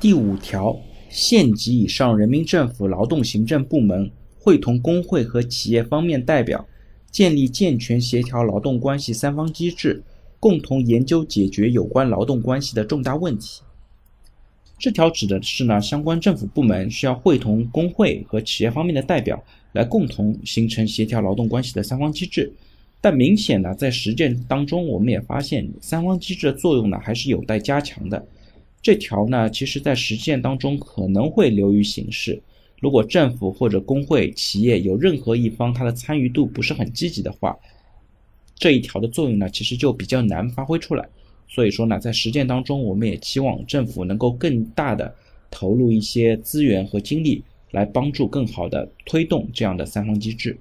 第五条，县级以上人民政府劳动行政部门会同工会和企业方面代表，建立健全协调劳动关系三方机制，共同研究解决有关劳动关系的重大问题。这条指的是呢，相关政府部门需要会同工会和企业方面的代表，来共同形成协调劳动关系的三方机制。但明显呢，在实践当中，我们也发现三方机制的作用呢，还是有待加强的。这条呢，其实在实践当中可能会流于形式。如果政府或者工会、企业有任何一方它的参与度不是很积极的话，这一条的作用呢，其实就比较难发挥出来。所以说呢，在实践当中，我们也期望政府能够更大的投入一些资源和精力，来帮助更好的推动这样的三方机制。